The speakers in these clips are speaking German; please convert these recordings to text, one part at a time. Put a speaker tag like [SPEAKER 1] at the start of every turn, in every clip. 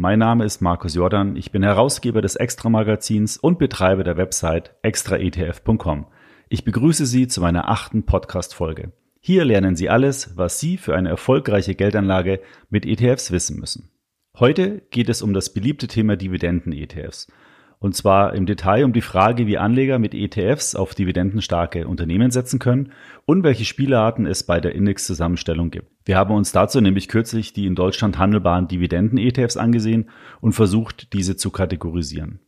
[SPEAKER 1] Mein Name ist Markus Jordan, ich bin Herausgeber des Extra-Magazins und Betreiber der Website extraetf.com. Ich begrüße Sie zu meiner achten Podcast-Folge. Hier lernen Sie alles, was Sie für eine erfolgreiche Geldanlage mit ETFs wissen müssen. Heute geht es um das beliebte Thema Dividenden-ETFs und zwar im Detail um die Frage, wie Anleger mit ETFs auf dividendenstarke Unternehmen setzen können und welche Spielarten es bei der Indexzusammenstellung gibt. Wir haben uns dazu nämlich kürzlich die in Deutschland handelbaren Dividenden-ETFs angesehen und versucht, diese zu kategorisieren.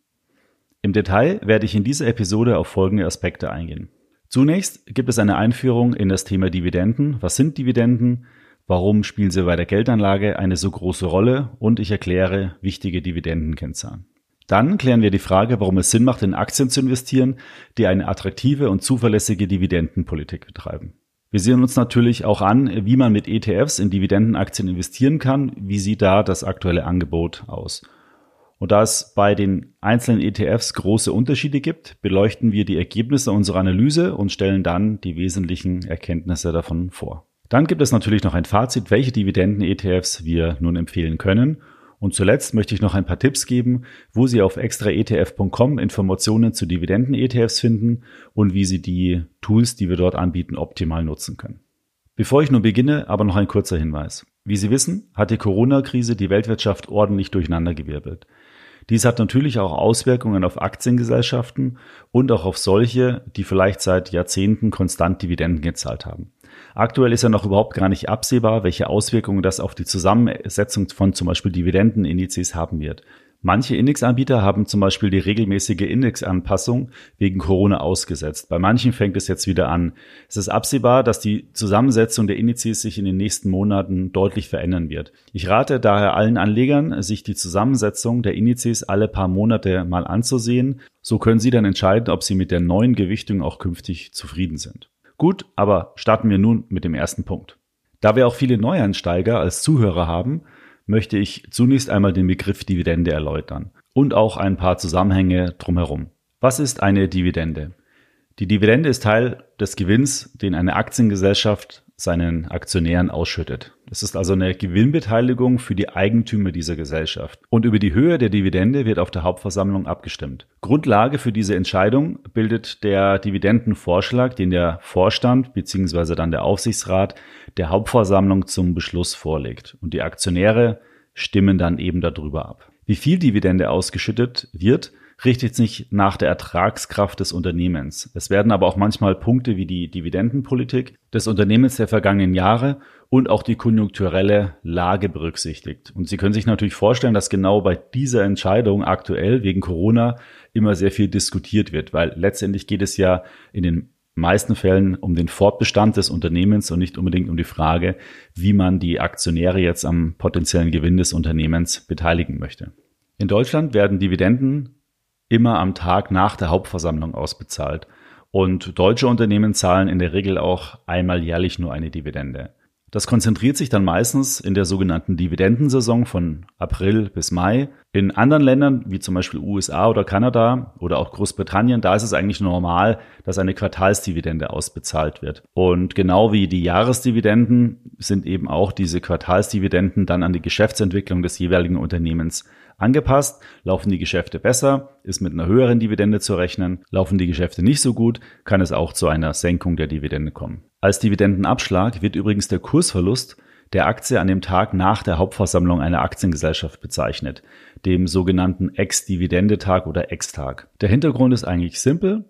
[SPEAKER 1] Im Detail werde ich in dieser Episode auf folgende Aspekte eingehen. Zunächst gibt es eine Einführung in das Thema Dividenden. Was sind Dividenden? Warum spielen sie bei der Geldanlage eine so große Rolle? Und ich erkläre wichtige Dividendenkennzahlen. Dann klären wir die Frage, warum es Sinn macht, in Aktien zu investieren, die eine attraktive und zuverlässige Dividendenpolitik betreiben. Wir sehen uns natürlich auch an, wie man mit ETFs in Dividendenaktien investieren kann. Wie sieht da das aktuelle Angebot aus? Und da es bei den einzelnen ETFs große Unterschiede gibt, beleuchten wir die Ergebnisse unserer Analyse und stellen dann die wesentlichen Erkenntnisse davon vor. Dann gibt es natürlich noch ein Fazit, welche Dividenden-ETFs wir nun empfehlen können und zuletzt möchte ich noch ein paar Tipps geben, wo Sie auf extraetf.com Informationen zu Dividenden-ETFs finden und wie Sie die Tools, die wir dort anbieten, optimal nutzen können. Bevor ich nun beginne, aber noch ein kurzer Hinweis. Wie Sie wissen, hat die Corona-Krise die Weltwirtschaft ordentlich durcheinandergewirbelt. Dies hat natürlich auch Auswirkungen auf Aktiengesellschaften und auch auf solche, die vielleicht seit Jahrzehnten konstant Dividenden gezahlt haben. Aktuell ist ja noch überhaupt gar nicht absehbar, welche Auswirkungen das auf die Zusammensetzung von zum Beispiel Dividendenindizes haben wird. Manche Indexanbieter haben zum Beispiel die regelmäßige Indexanpassung wegen Corona ausgesetzt. Bei manchen fängt es jetzt wieder an. Es ist absehbar, dass die Zusammensetzung der Indizes sich in den nächsten Monaten deutlich verändern wird. Ich rate daher allen Anlegern, sich die Zusammensetzung der Indizes alle paar Monate mal anzusehen. So können Sie dann entscheiden, ob Sie mit der neuen Gewichtung auch künftig zufrieden sind. Gut, aber starten wir nun mit dem ersten Punkt. Da wir auch viele Neueinsteiger als Zuhörer haben, möchte ich zunächst einmal den Begriff Dividende erläutern und auch ein paar Zusammenhänge drumherum. Was ist eine Dividende? Die Dividende ist Teil des Gewinns, den eine Aktiengesellschaft seinen Aktionären ausschüttet. Es ist also eine Gewinnbeteiligung für die Eigentümer dieser Gesellschaft. Und über die Höhe der Dividende wird auf der Hauptversammlung abgestimmt. Grundlage für diese Entscheidung bildet der Dividendenvorschlag, den der Vorstand bzw. dann der Aufsichtsrat der Hauptversammlung zum Beschluss vorlegt. Und die Aktionäre stimmen dann eben darüber ab. Wie viel Dividende ausgeschüttet wird, richtet sich nach der Ertragskraft des Unternehmens. Es werden aber auch manchmal Punkte wie die Dividendenpolitik des Unternehmens der vergangenen Jahre und auch die konjunkturelle Lage berücksichtigt. Und Sie können sich natürlich vorstellen, dass genau bei dieser Entscheidung aktuell wegen Corona immer sehr viel diskutiert wird, weil letztendlich geht es ja in den meisten Fällen um den Fortbestand des Unternehmens und nicht unbedingt um die Frage, wie man die Aktionäre jetzt am potenziellen Gewinn des Unternehmens beteiligen möchte. In Deutschland werden Dividenden immer am Tag nach der Hauptversammlung ausbezahlt. Und deutsche Unternehmen zahlen in der Regel auch einmal jährlich nur eine Dividende. Das konzentriert sich dann meistens in der sogenannten Dividendensaison von April bis Mai. In anderen Ländern, wie zum Beispiel USA oder Kanada oder auch Großbritannien, da ist es eigentlich normal, dass eine Quartalsdividende ausbezahlt wird. Und genau wie die Jahresdividenden sind eben auch diese Quartalsdividenden dann an die Geschäftsentwicklung des jeweiligen Unternehmens angepasst. Laufen die Geschäfte besser, ist mit einer höheren Dividende zu rechnen. Laufen die Geschäfte nicht so gut, kann es auch zu einer Senkung der Dividende kommen. Als Dividendenabschlag wird übrigens der Kursverlust der Aktie an dem Tag nach der Hauptversammlung einer Aktiengesellschaft bezeichnet, dem sogenannten Ex-Dividendetag oder Ex-Tag. Der Hintergrund ist eigentlich simpel,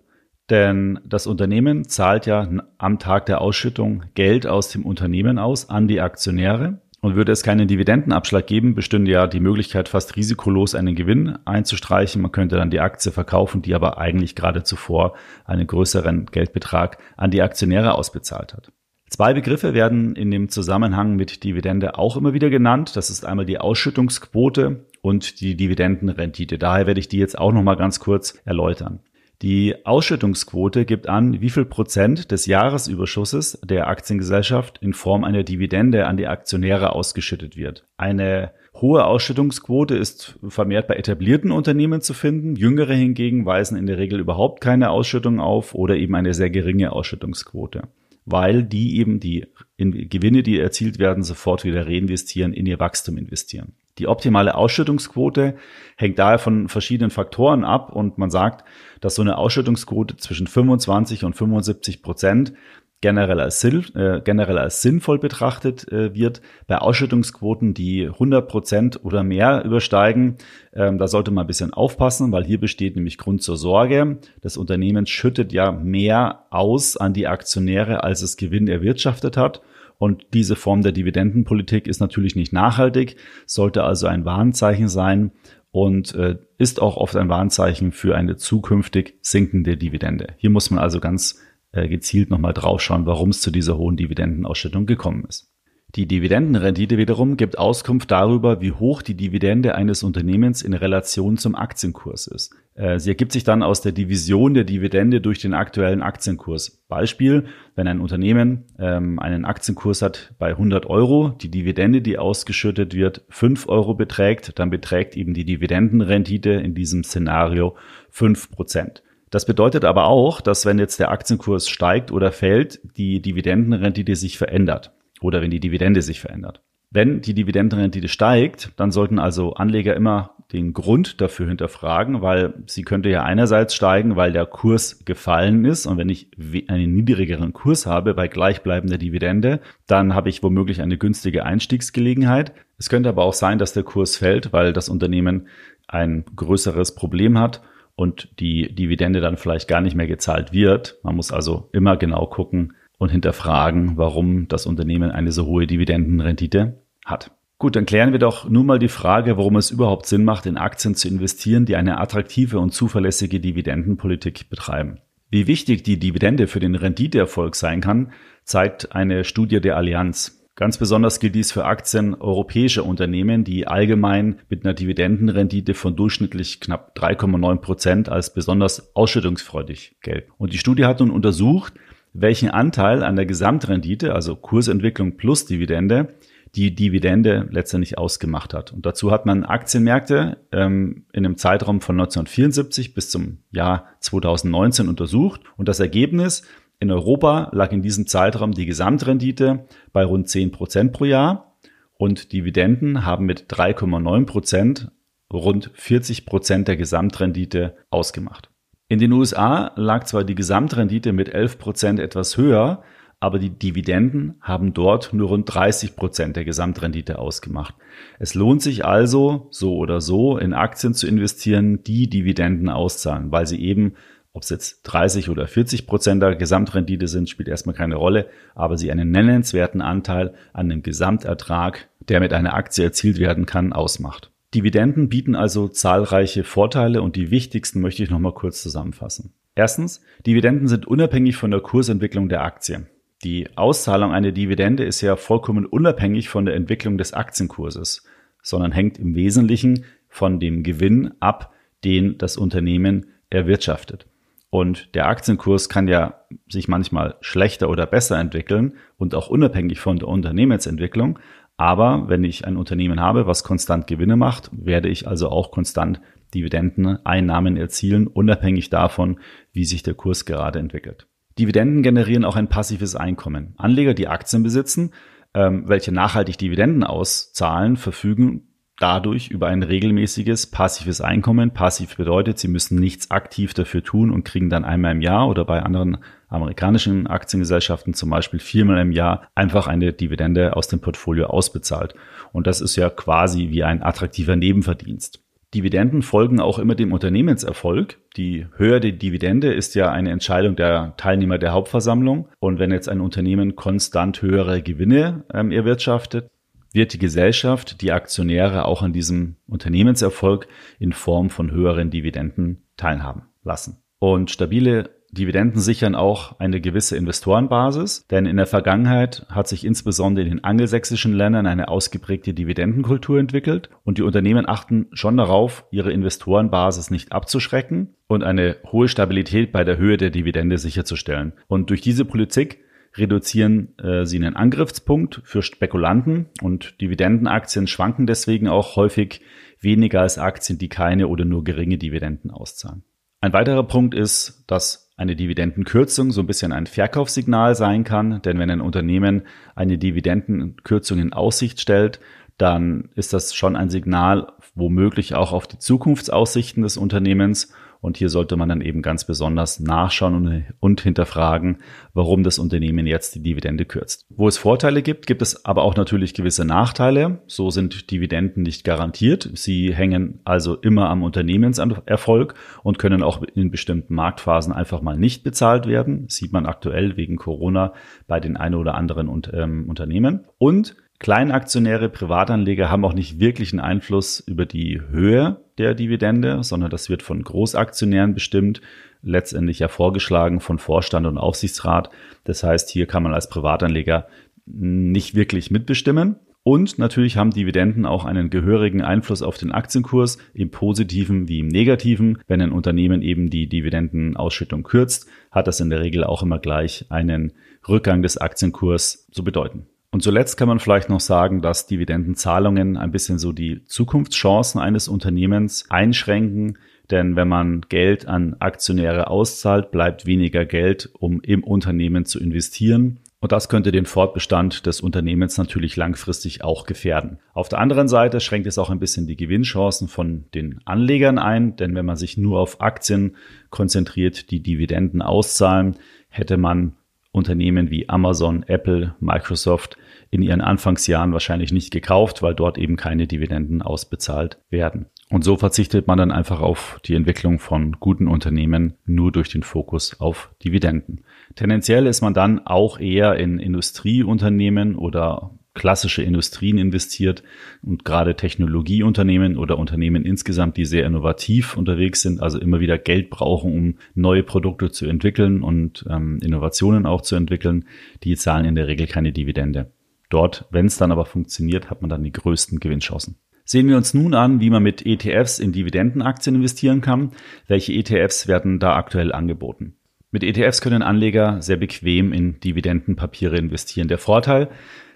[SPEAKER 1] denn das Unternehmen zahlt ja am Tag der Ausschüttung Geld aus dem Unternehmen aus an die Aktionäre und würde es keinen Dividendenabschlag geben, bestünde ja die Möglichkeit, fast risikolos einen Gewinn einzustreichen. Man könnte dann die Aktie verkaufen, die aber eigentlich gerade zuvor einen größeren Geldbetrag an die Aktionäre ausbezahlt hat. Zwei Begriffe werden in dem Zusammenhang mit Dividende auch immer wieder genannt. Das ist einmal die Ausschüttungsquote und die Dividendenrendite. Daher werde ich die jetzt auch noch mal ganz kurz erläutern. Die Ausschüttungsquote gibt an, wie viel Prozent des Jahresüberschusses der Aktiengesellschaft in Form einer Dividende an die Aktionäre ausgeschüttet wird. Eine hohe Ausschüttungsquote ist vermehrt bei etablierten Unternehmen zu finden. Jüngere hingegen weisen in der Regel überhaupt keine Ausschüttung auf oder eben eine sehr geringe Ausschüttungsquote, weil die eben die Gewinne, die erzielt werden, sofort wieder reinvestieren, in ihr Wachstum investieren. Die optimale Ausschüttungsquote hängt daher von verschiedenen Faktoren ab und man sagt, dass so eine Ausschüttungsquote zwischen 25 und 75 Prozent generell als, äh, generell als sinnvoll betrachtet äh, wird. Bei Ausschüttungsquoten, die 100 Prozent oder mehr übersteigen, ähm, da sollte man ein bisschen aufpassen, weil hier besteht nämlich Grund zur Sorge. Das Unternehmen schüttet ja mehr aus an die Aktionäre, als es Gewinn erwirtschaftet hat. Und diese Form der Dividendenpolitik ist natürlich nicht nachhaltig, sollte also ein Warnzeichen sein und äh, ist auch oft ein Warnzeichen für eine zukünftig sinkende Dividende. Hier muss man also ganz äh, gezielt nochmal draufschauen, warum es zu dieser hohen Dividendenausschüttung gekommen ist. Die Dividendenrendite wiederum gibt Auskunft darüber, wie hoch die Dividende eines Unternehmens in Relation zum Aktienkurs ist. Äh, sie ergibt sich dann aus der Division der Dividende durch den aktuellen Aktienkurs. Beispiel, wenn ein Unternehmen ähm, einen Aktienkurs hat bei 100 Euro, die Dividende, die ausgeschüttet wird, 5 Euro beträgt, dann beträgt eben die Dividendenrendite in diesem Szenario 5 Prozent. Das bedeutet aber auch, dass wenn jetzt der Aktienkurs steigt oder fällt, die Dividendenrendite sich verändert oder wenn die Dividende sich verändert. Wenn die Dividendenrendite steigt, dann sollten also Anleger immer den Grund dafür hinterfragen, weil sie könnte ja einerseits steigen, weil der Kurs gefallen ist und wenn ich einen niedrigeren Kurs habe bei gleichbleibender Dividende, dann habe ich womöglich eine günstige Einstiegsgelegenheit. Es könnte aber auch sein, dass der Kurs fällt, weil das Unternehmen ein größeres Problem hat und die Dividende dann vielleicht gar nicht mehr gezahlt wird. Man muss also immer genau gucken, und hinterfragen, warum das Unternehmen eine so hohe Dividendenrendite hat. Gut, dann klären wir doch nun mal die Frage, warum es überhaupt Sinn macht, in Aktien zu investieren, die eine attraktive und zuverlässige Dividendenpolitik betreiben. Wie wichtig die Dividende für den Renditeerfolg sein kann, zeigt eine Studie der Allianz. Ganz besonders gilt dies für Aktien europäischer Unternehmen, die allgemein mit einer Dividendenrendite von durchschnittlich knapp 3,9 Prozent als besonders ausschüttungsfreudig gelten. Und die Studie hat nun untersucht, welchen Anteil an der Gesamtrendite, also Kursentwicklung plus Dividende, die Dividende letztendlich ausgemacht hat. Und dazu hat man Aktienmärkte ähm, in einem Zeitraum von 1974 bis zum Jahr 2019 untersucht. Und das Ergebnis, in Europa lag in diesem Zeitraum die Gesamtrendite bei rund 10 Prozent pro Jahr und Dividenden haben mit 3,9 Prozent rund 40 Prozent der Gesamtrendite ausgemacht. In den USA lag zwar die Gesamtrendite mit 11 Prozent etwas höher, aber die Dividenden haben dort nur rund 30 Prozent der Gesamtrendite ausgemacht. Es lohnt sich also, so oder so, in Aktien zu investieren, die Dividenden auszahlen, weil sie eben, ob es jetzt 30 oder 40 Prozent der Gesamtrendite sind, spielt erstmal keine Rolle, aber sie einen nennenswerten Anteil an dem Gesamtertrag, der mit einer Aktie erzielt werden kann, ausmacht. Dividenden bieten also zahlreiche Vorteile und die wichtigsten möchte ich nochmal kurz zusammenfassen. Erstens, Dividenden sind unabhängig von der Kursentwicklung der Aktie. Die Auszahlung einer Dividende ist ja vollkommen unabhängig von der Entwicklung des Aktienkurses, sondern hängt im Wesentlichen von dem Gewinn ab, den das Unternehmen erwirtschaftet. Und der Aktienkurs kann ja sich manchmal schlechter oder besser entwickeln und auch unabhängig von der Unternehmensentwicklung. Aber wenn ich ein Unternehmen habe, was konstant Gewinne macht, werde ich also auch konstant Dividendeneinnahmen erzielen, unabhängig davon, wie sich der Kurs gerade entwickelt. Dividenden generieren auch ein passives Einkommen. Anleger, die Aktien besitzen, ähm, welche nachhaltig Dividenden auszahlen, verfügen dadurch über ein regelmäßiges passives Einkommen. Passiv bedeutet, sie müssen nichts aktiv dafür tun und kriegen dann einmal im Jahr oder bei anderen amerikanischen Aktiengesellschaften zum Beispiel viermal im Jahr einfach eine Dividende aus dem Portfolio ausbezahlt. Und das ist ja quasi wie ein attraktiver Nebenverdienst. Dividenden folgen auch immer dem Unternehmenserfolg. Die höhere Dividende ist ja eine Entscheidung der Teilnehmer der Hauptversammlung. Und wenn jetzt ein Unternehmen konstant höhere Gewinne ähm, erwirtschaftet, wird die Gesellschaft, die Aktionäre auch an diesem Unternehmenserfolg in Form von höheren Dividenden teilhaben lassen. Und stabile Dividenden sichern auch eine gewisse Investorenbasis, denn in der Vergangenheit hat sich insbesondere in den angelsächsischen Ländern eine ausgeprägte Dividendenkultur entwickelt und die Unternehmen achten schon darauf, ihre Investorenbasis nicht abzuschrecken und eine hohe Stabilität bei der Höhe der Dividende sicherzustellen. Und durch diese Politik reduzieren äh, sie einen Angriffspunkt für Spekulanten. Und Dividendenaktien schwanken deswegen auch häufig weniger als Aktien, die keine oder nur geringe Dividenden auszahlen. Ein weiterer Punkt ist, dass eine Dividendenkürzung so ein bisschen ein Verkaufssignal sein kann, denn wenn ein Unternehmen eine Dividendenkürzung in Aussicht stellt, dann ist das schon ein Signal, womöglich auch auf die Zukunftsaussichten des Unternehmens und hier sollte man dann eben ganz besonders nachschauen und, und, hinterfragen, warum das Unternehmen jetzt die Dividende kürzt. Wo es Vorteile gibt, gibt es aber auch natürlich gewisse Nachteile. So sind Dividenden nicht garantiert. Sie hängen also immer am Unternehmenserfolg und können auch in bestimmten Marktphasen einfach mal nicht bezahlt werden. Das sieht man aktuell wegen Corona bei den ein oder anderen ähm, Unternehmen. Und Kleinaktionäre, Privatanleger haben auch nicht wirklich einen Einfluss über die Höhe der Dividende, sondern das wird von Großaktionären bestimmt, letztendlich ja vorgeschlagen von Vorstand und Aufsichtsrat. Das heißt, hier kann man als Privatanleger nicht wirklich mitbestimmen. Und natürlich haben Dividenden auch einen gehörigen Einfluss auf den Aktienkurs, im positiven wie im negativen. Wenn ein Unternehmen eben die Dividendenausschüttung kürzt, hat das in der Regel auch immer gleich einen Rückgang des Aktienkurs zu bedeuten. Und zuletzt kann man vielleicht noch sagen, dass Dividendenzahlungen ein bisschen so die Zukunftschancen eines Unternehmens einschränken. Denn wenn man Geld an Aktionäre auszahlt, bleibt weniger Geld, um im Unternehmen zu investieren. Und das könnte den Fortbestand des Unternehmens natürlich langfristig auch gefährden. Auf der anderen Seite schränkt es auch ein bisschen die Gewinnchancen von den Anlegern ein, denn wenn man sich nur auf Aktien konzentriert, die Dividenden auszahlen, hätte man Unternehmen wie Amazon, Apple, Microsoft in ihren Anfangsjahren wahrscheinlich nicht gekauft, weil dort eben keine Dividenden ausbezahlt werden. Und so verzichtet man dann einfach auf die Entwicklung von guten Unternehmen nur durch den Fokus auf Dividenden. Tendenziell ist man dann auch eher in Industrieunternehmen oder klassische Industrien investiert und gerade Technologieunternehmen oder Unternehmen insgesamt, die sehr innovativ unterwegs sind, also immer wieder Geld brauchen, um neue Produkte zu entwickeln und ähm, Innovationen auch zu entwickeln, die zahlen in der Regel keine Dividende. Dort, wenn es dann aber funktioniert, hat man dann die größten Gewinnchancen. Sehen wir uns nun an, wie man mit ETFs in Dividendenaktien investieren kann. Welche ETFs werden da aktuell angeboten? Mit ETFs können Anleger sehr bequem in Dividendenpapiere investieren. Der Vorteil,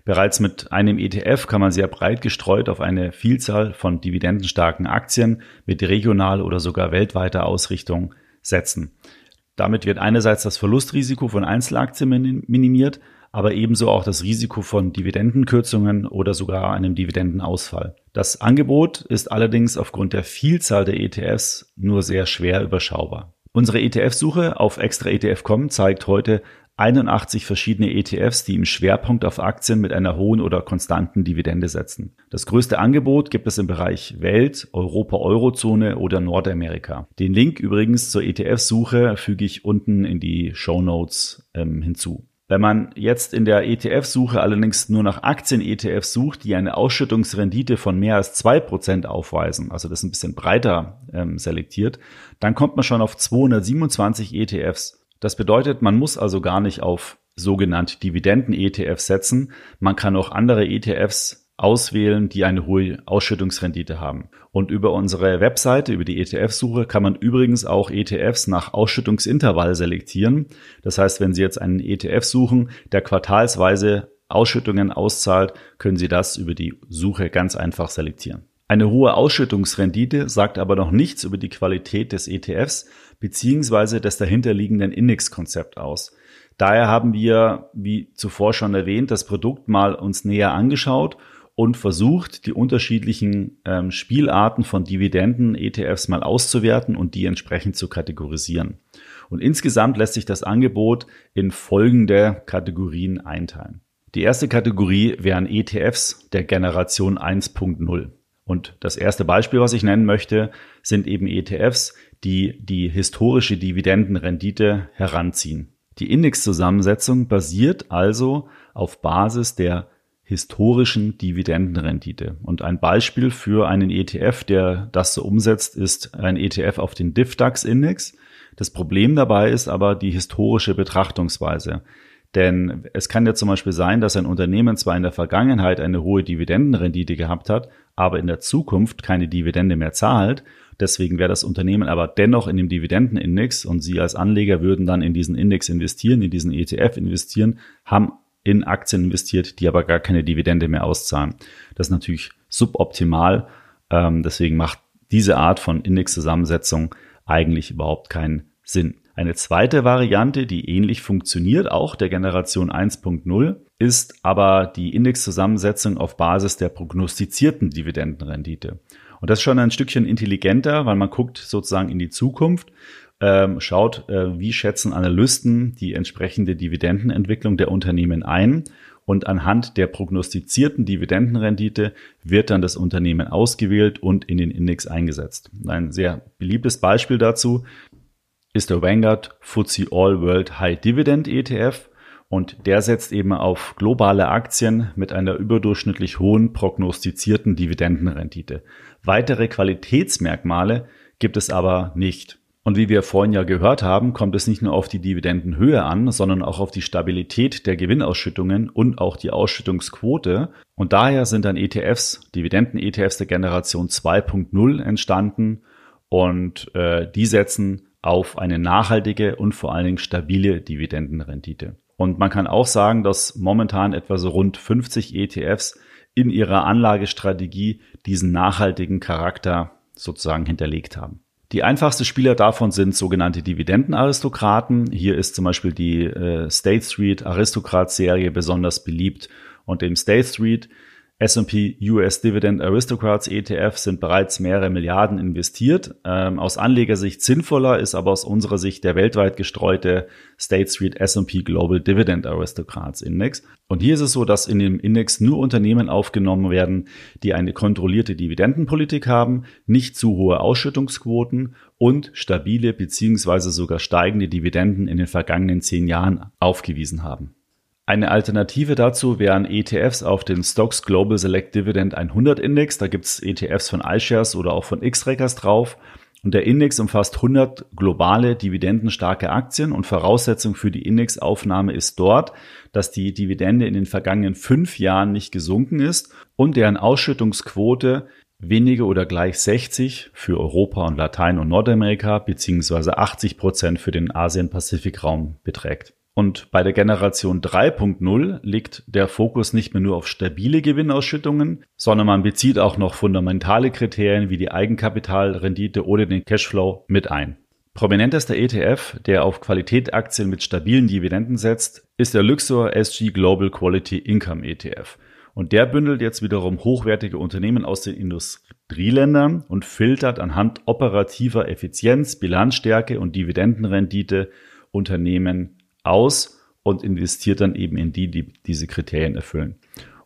[SPEAKER 1] Bereits mit einem ETF kann man sehr breit gestreut auf eine Vielzahl von dividendenstarken Aktien mit regional oder sogar weltweiter Ausrichtung setzen. Damit wird einerseits das Verlustrisiko von Einzelaktien minimiert, aber ebenso auch das Risiko von Dividendenkürzungen oder sogar einem Dividendenausfall. Das Angebot ist allerdings aufgrund der Vielzahl der ETFs nur sehr schwer überschaubar. Unsere ETF-Suche auf extraetf.com zeigt heute 81 verschiedene ETFs, die im Schwerpunkt auf Aktien mit einer hohen oder konstanten Dividende setzen. Das größte Angebot gibt es im Bereich Welt, Europa, Eurozone oder Nordamerika. Den Link übrigens zur ETF-Suche füge ich unten in die Show Notes ähm, hinzu. Wenn man jetzt in der ETF-Suche allerdings nur nach Aktien-ETFs sucht, die eine Ausschüttungsrendite von mehr als zwei Prozent aufweisen, also das ein bisschen breiter ähm, selektiert, dann kommt man schon auf 227 ETFs. Das bedeutet, man muss also gar nicht auf sogenannte Dividenden-ETFs setzen. Man kann auch andere ETFs auswählen, die eine hohe Ausschüttungsrendite haben. Und über unsere Webseite, über die ETF-Suche, kann man übrigens auch ETFs nach Ausschüttungsintervall selektieren. Das heißt, wenn Sie jetzt einen ETF suchen, der quartalsweise Ausschüttungen auszahlt, können Sie das über die Suche ganz einfach selektieren. Eine hohe Ausschüttungsrendite sagt aber noch nichts über die Qualität des ETFs beziehungsweise des dahinterliegenden Index-Konzept aus. Daher haben wir, wie zuvor schon erwähnt, das Produkt mal uns näher angeschaut und versucht, die unterschiedlichen ähm, Spielarten von Dividenden-ETFs mal auszuwerten und die entsprechend zu kategorisieren. Und insgesamt lässt sich das Angebot in folgende Kategorien einteilen. Die erste Kategorie wären ETFs der Generation 1.0. Und das erste Beispiel, was ich nennen möchte, sind eben ETFs, die die historische Dividendenrendite heranziehen. Die Indexzusammensetzung basiert also auf Basis der historischen Dividendenrendite. Und ein Beispiel für einen ETF, der das so umsetzt, ist ein ETF auf den DIFDAX-Index. Das Problem dabei ist aber die historische Betrachtungsweise. Denn es kann ja zum Beispiel sein, dass ein Unternehmen zwar in der Vergangenheit eine hohe Dividendenrendite gehabt hat, aber in der Zukunft keine Dividende mehr zahlt. Deswegen wäre das Unternehmen aber dennoch in dem Dividendenindex und Sie als Anleger würden dann in diesen Index investieren, in diesen ETF investieren, haben in Aktien investiert, die aber gar keine Dividende mehr auszahlen. Das ist natürlich suboptimal. Ähm, deswegen macht diese Art von Indexzusammensetzung eigentlich überhaupt keinen Sinn. Eine zweite Variante, die ähnlich funktioniert, auch der Generation 1.0, ist aber die Indexzusammensetzung auf Basis der prognostizierten Dividendenrendite. Und das ist schon ein Stückchen intelligenter, weil man guckt sozusagen in die Zukunft, ähm, schaut, äh, wie schätzen Analysten die entsprechende Dividendenentwicklung der Unternehmen ein und anhand der prognostizierten Dividendenrendite wird dann das Unternehmen ausgewählt und in den Index eingesetzt. Ein sehr beliebtes Beispiel dazu ist der Vanguard FTSE All World High Dividend ETF und der setzt eben auf globale Aktien mit einer überdurchschnittlich hohen prognostizierten Dividendenrendite. Weitere Qualitätsmerkmale gibt es aber nicht. Und wie wir vorhin ja gehört haben, kommt es nicht nur auf die Dividendenhöhe an, sondern auch auf die Stabilität der Gewinnausschüttungen und auch die Ausschüttungsquote. Und daher sind dann ETFs, Dividenden-ETFs der Generation 2.0 entstanden und äh, die setzen auf eine nachhaltige und vor allen Dingen stabile Dividendenrendite. Und man kann auch sagen, dass momentan etwa so rund 50 ETFs in ihrer Anlagestrategie diesen nachhaltigen Charakter sozusagen hinterlegt haben. Die einfachste Spieler davon sind sogenannte Dividendenaristokraten. Hier ist zum Beispiel die äh, State Street Aristocrat Serie besonders beliebt. Und im State Street S&P US Dividend Aristocrats ETF sind bereits mehrere Milliarden investiert. Ähm, aus Anlegersicht sinnvoller ist aber aus unserer Sicht der weltweit gestreute State Street S&P Global Dividend Aristocrats Index. Und hier ist es so, dass in dem Index nur Unternehmen aufgenommen werden, die eine kontrollierte Dividendenpolitik haben, nicht zu hohe Ausschüttungsquoten und stabile beziehungsweise sogar steigende Dividenden in den vergangenen zehn Jahren aufgewiesen haben. Eine Alternative dazu wären ETFs auf den Stocks Global Select Dividend 100 Index. Da gibt's ETFs von iShares oder auch von X-Trackers drauf. Und der Index umfasst 100 globale dividendenstarke Aktien und Voraussetzung für die Indexaufnahme ist dort, dass die Dividende in den vergangenen fünf Jahren nicht gesunken ist und deren Ausschüttungsquote wenige oder gleich 60 für Europa und Latein- und Nordamerika beziehungsweise 80 Prozent für den Asien-Pazifik-Raum beträgt. Und bei der Generation 3.0 liegt der Fokus nicht mehr nur auf stabile Gewinnausschüttungen, sondern man bezieht auch noch fundamentale Kriterien wie die Eigenkapitalrendite oder den Cashflow mit ein. Prominentester ETF, der auf Qualitätsaktien mit stabilen Dividenden setzt, ist der Luxor SG Global Quality Income ETF. Und der bündelt jetzt wiederum hochwertige Unternehmen aus den Industrieländern und filtert anhand operativer Effizienz, Bilanzstärke und Dividendenrendite Unternehmen aus und investiert dann eben in die, die diese Kriterien erfüllen.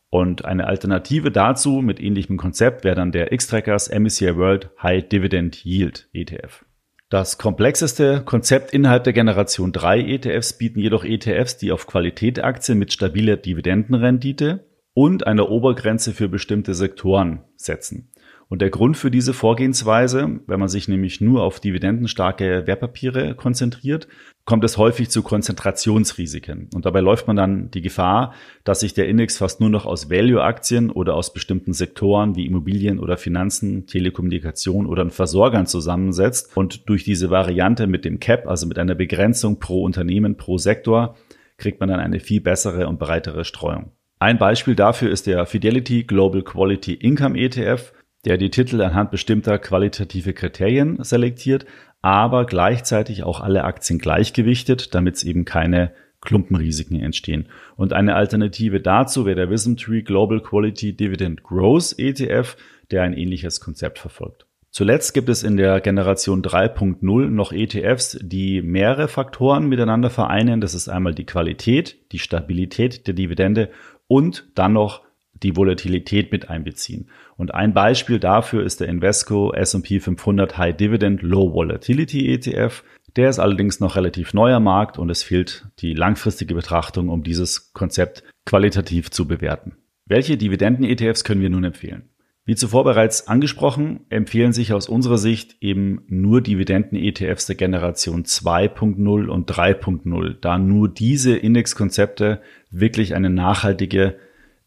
[SPEAKER 1] Und eine Alternative dazu mit ähnlichem Konzept wäre dann der X-Trackers MSCI World High Dividend Yield ETF. Das komplexeste Konzept innerhalb der Generation 3 ETFs bieten jedoch ETFs, die auf Qualitätaktien mit stabiler Dividendenrendite und einer Obergrenze für bestimmte Sektoren setzen. Und der Grund für diese Vorgehensweise, wenn man sich nämlich nur auf dividendenstarke Wertpapiere konzentriert, kommt es häufig zu Konzentrationsrisiken. Und dabei läuft man dann die Gefahr, dass sich der Index fast nur noch aus Value-Aktien oder aus bestimmten Sektoren wie Immobilien oder Finanzen, Telekommunikation oder Versorgern zusammensetzt. Und durch diese Variante mit dem Cap, also mit einer Begrenzung pro Unternehmen, pro Sektor, kriegt man dann eine viel bessere und breitere Streuung. Ein Beispiel dafür ist der Fidelity Global Quality Income ETF der die Titel anhand bestimmter qualitative Kriterien selektiert, aber gleichzeitig auch alle Aktien gleichgewichtet, damit es eben keine Klumpenrisiken entstehen. Und eine Alternative dazu wäre der Wisdom Tree Global Quality Dividend Growth ETF, der ein ähnliches Konzept verfolgt. Zuletzt gibt es in der Generation 3.0 noch ETFs, die mehrere Faktoren miteinander vereinen. Das ist einmal die Qualität, die Stabilität der Dividende und dann noch die Volatilität mit einbeziehen. Und ein Beispiel dafür ist der Invesco S&P 500 High Dividend Low Volatility ETF. Der ist allerdings noch relativ neuer Markt und es fehlt die langfristige Betrachtung, um dieses Konzept qualitativ zu bewerten. Welche Dividenden-ETFs können wir nun empfehlen? Wie zuvor bereits angesprochen, empfehlen sich aus unserer Sicht eben nur Dividenden-ETFs der Generation 2.0 und 3.0, da nur diese Indexkonzepte wirklich eine nachhaltige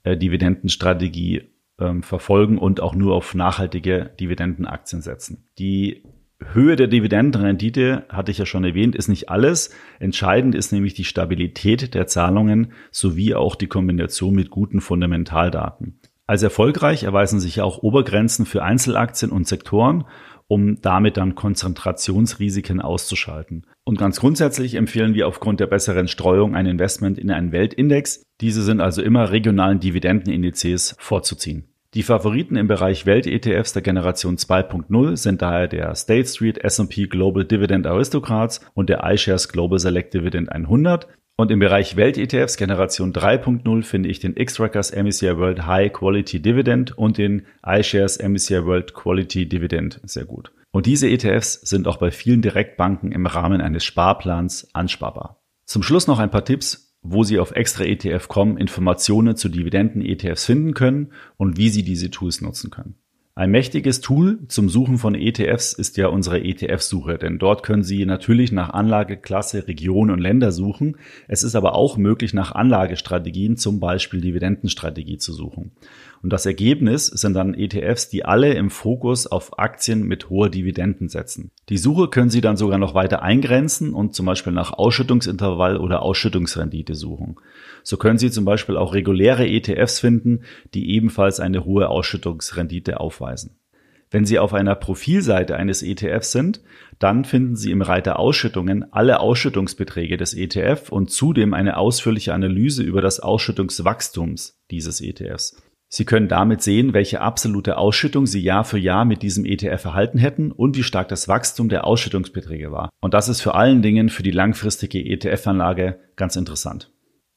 [SPEAKER 1] äh, Dividendenstrategie ähm, verfolgen und auch nur auf nachhaltige Dividendenaktien setzen. Die Höhe der Dividendenrendite, hatte ich ja schon erwähnt, ist nicht alles. Entscheidend ist nämlich die Stabilität der Zahlungen sowie auch die Kombination mit guten Fundamentaldaten. Als erfolgreich erweisen sich auch Obergrenzen für Einzelaktien und Sektoren, um damit dann Konzentrationsrisiken auszuschalten. Und ganz grundsätzlich empfehlen wir aufgrund der besseren Streuung ein Investment in einen Weltindex. Diese sind also immer regionalen Dividendenindizes vorzuziehen. Die Favoriten im Bereich Welt-ETFs der Generation 2.0 sind daher der State Street S&P Global Dividend Aristocrats und der iShares Global Select Dividend 100. Und im Bereich Welt-ETFs Generation 3.0 finde ich den X-Trackers MSCI World High Quality Dividend und den iShares MSCI World Quality Dividend sehr gut. Und diese ETFs sind auch bei vielen Direktbanken im Rahmen eines Sparplans ansparbar. Zum Schluss noch ein paar Tipps, wo Sie auf extra ETF.com Informationen zu Dividenden-ETFs finden können und wie Sie diese Tools nutzen können. Ein mächtiges Tool zum Suchen von ETFs ist ja unsere ETF-Suche, denn dort können Sie natürlich nach Anlageklasse, Region und Länder suchen. Es ist aber auch möglich, nach Anlagestrategien, zum Beispiel Dividendenstrategie zu suchen. Und das Ergebnis sind dann ETFs, die alle im Fokus auf Aktien mit hoher Dividenden setzen. Die Suche können Sie dann sogar noch weiter eingrenzen und zum Beispiel nach Ausschüttungsintervall oder Ausschüttungsrendite suchen. So können Sie zum Beispiel auch reguläre ETFs finden, die ebenfalls eine hohe Ausschüttungsrendite aufweisen. Wenn Sie auf einer Profilseite eines ETFs sind, dann finden Sie im Reiter Ausschüttungen alle Ausschüttungsbeträge des ETF und zudem eine ausführliche Analyse über das Ausschüttungswachstums dieses ETFs. Sie können damit sehen, welche absolute Ausschüttung Sie Jahr für Jahr mit diesem ETF erhalten hätten und wie stark das Wachstum der Ausschüttungsbeträge war. Und das ist vor allen Dingen für die langfristige ETF-Anlage ganz interessant.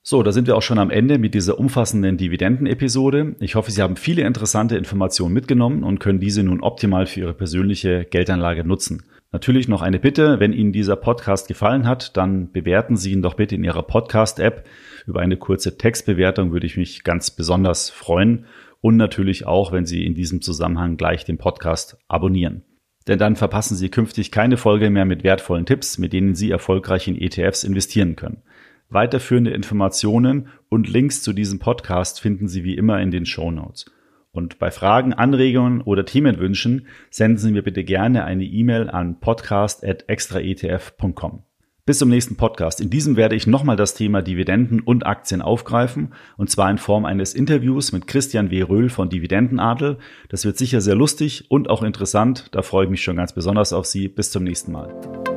[SPEAKER 1] So, da sind wir auch schon am Ende mit dieser umfassenden Dividenden-Episode. Ich hoffe, Sie haben viele interessante Informationen mitgenommen und können diese nun optimal für Ihre persönliche Geldanlage nutzen. Natürlich noch eine Bitte, wenn Ihnen dieser Podcast gefallen hat, dann bewerten Sie ihn doch bitte in Ihrer Podcast-App. Über eine kurze Textbewertung würde ich mich ganz besonders freuen und natürlich auch, wenn Sie in diesem Zusammenhang gleich den Podcast abonnieren. Denn dann verpassen Sie künftig keine Folge mehr mit wertvollen Tipps, mit denen Sie erfolgreich in ETFs investieren können. Weiterführende Informationen und Links zu diesem Podcast finden Sie wie immer in den Show Notes. Und bei Fragen, Anregungen oder Themenwünschen senden Sie mir bitte gerne eine E-Mail an podcast.extraetf.com. Bis zum nächsten Podcast. In diesem werde ich nochmal das Thema Dividenden und Aktien aufgreifen, und zwar in Form eines Interviews mit Christian W. Röhl von Dividendenadel. Das wird sicher sehr lustig und auch interessant. Da freue ich mich schon ganz besonders auf Sie. Bis zum nächsten Mal.